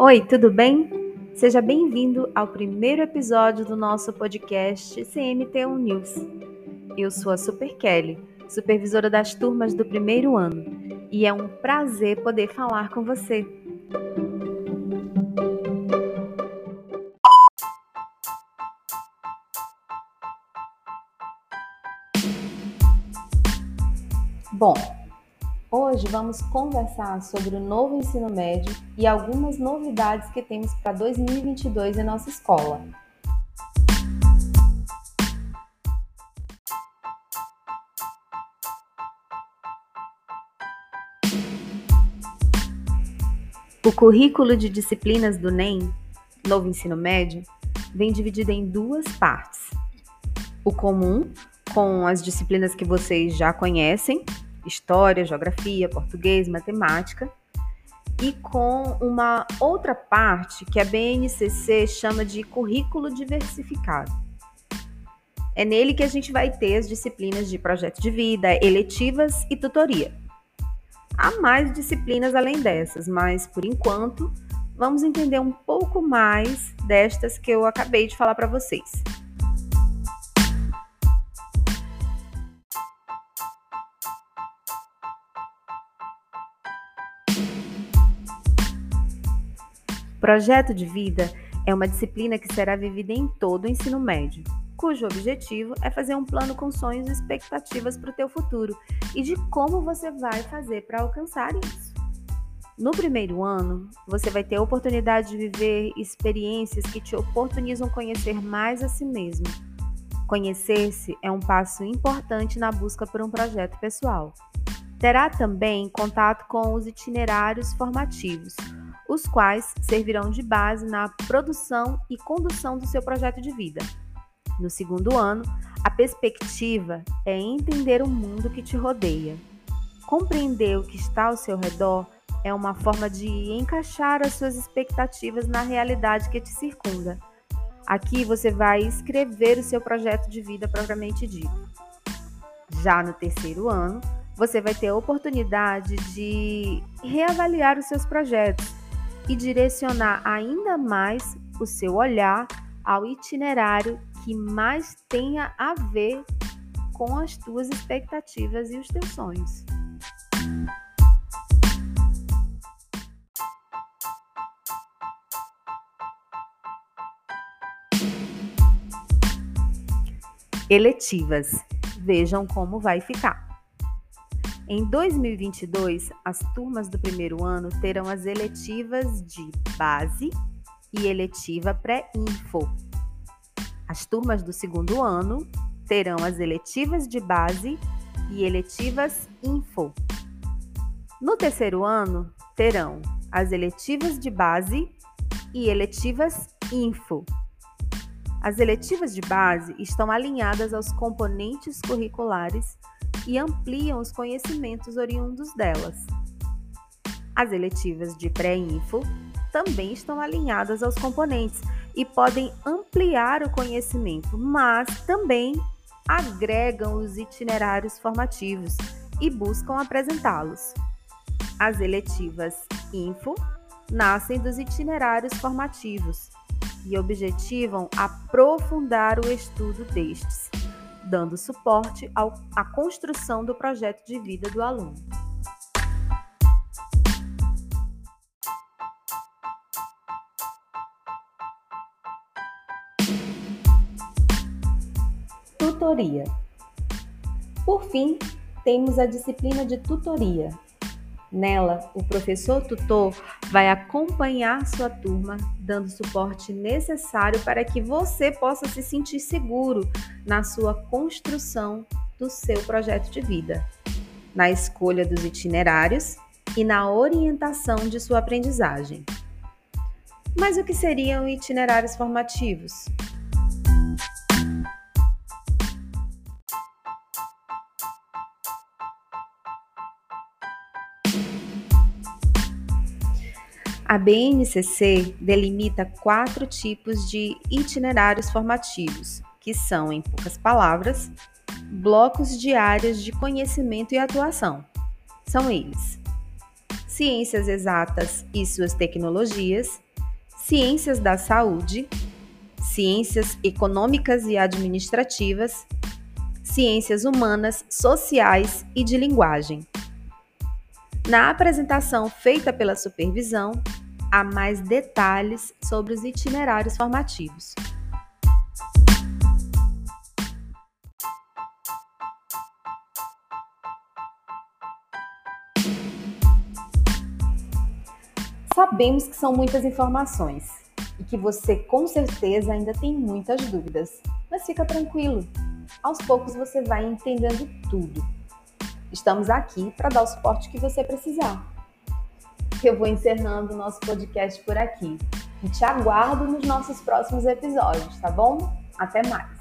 Oi, tudo bem? Seja bem-vindo ao primeiro episódio do nosso podcast CMT1 News. Eu sou a Super Kelly, supervisora das turmas do primeiro ano, e é um prazer poder falar com você. Bom, Hoje vamos conversar sobre o novo ensino médio e algumas novidades que temos para 2022 em nossa escola. O currículo de disciplinas do NEM, novo ensino médio, vem dividido em duas partes. O comum, com as disciplinas que vocês já conhecem, história, geografia, português, matemática, e com uma outra parte que a BNCC chama de currículo diversificado. É nele que a gente vai ter as disciplinas de projeto de vida, eletivas e tutoria. Há mais disciplinas além dessas, mas por enquanto vamos entender um pouco mais destas que eu acabei de falar para vocês. Projeto de vida é uma disciplina que será vivida em todo o ensino médio, cujo objetivo é fazer um plano com sonhos e expectativas para o teu futuro e de como você vai fazer para alcançar isso. No primeiro ano, você vai ter a oportunidade de viver experiências que te oportunizam conhecer mais a si mesmo. Conhecer-se é um passo importante na busca por um projeto pessoal. Terá também contato com os itinerários formativos, os quais servirão de base na produção e condução do seu projeto de vida. No segundo ano, a perspectiva é entender o mundo que te rodeia. Compreender o que está ao seu redor é uma forma de encaixar as suas expectativas na realidade que te circunda. Aqui você vai escrever o seu projeto de vida propriamente dito. Já no terceiro ano, você vai ter a oportunidade de reavaliar os seus projetos e direcionar ainda mais o seu olhar ao itinerário que mais tenha a ver com as tuas expectativas e os teus sonhos. Eletivas. Vejam como vai ficar. Em 2022, as turmas do primeiro ano terão as eletivas de base e eletiva pré-info. As turmas do segundo ano terão as eletivas de base e eletivas info. No terceiro ano, terão as eletivas de base e eletivas info. As eletivas de base estão alinhadas aos componentes curriculares e ampliam os conhecimentos oriundos delas. As eletivas de pré-info também estão alinhadas aos componentes e podem ampliar o conhecimento, mas também agregam os itinerários formativos e buscam apresentá-los. As eletivas info nascem dos itinerários formativos e objetivam aprofundar o estudo destes dando suporte ao, à construção do projeto de vida do aluno. Tutoria. Por fim, temos a disciplina de tutoria, Nela, o professor tutor vai acompanhar sua turma, dando suporte necessário para que você possa se sentir seguro na sua construção do seu projeto de vida, na escolha dos itinerários e na orientação de sua aprendizagem. Mas o que seriam itinerários formativos? A BNCC delimita quatro tipos de itinerários formativos, que são, em poucas palavras, blocos de áreas de conhecimento e atuação. São eles: ciências exatas e suas tecnologias, ciências da saúde, ciências econômicas e administrativas, ciências humanas, sociais e de linguagem. Na apresentação feita pela supervisão, há mais detalhes sobre os itinerários formativos. Sabemos que são muitas informações e que você com certeza ainda tem muitas dúvidas, mas fica tranquilo. Aos poucos você vai entendendo tudo. Estamos aqui para dar o suporte que você precisar. Eu vou encerrando o nosso podcast por aqui e te aguardo nos nossos próximos episódios, tá bom? Até mais!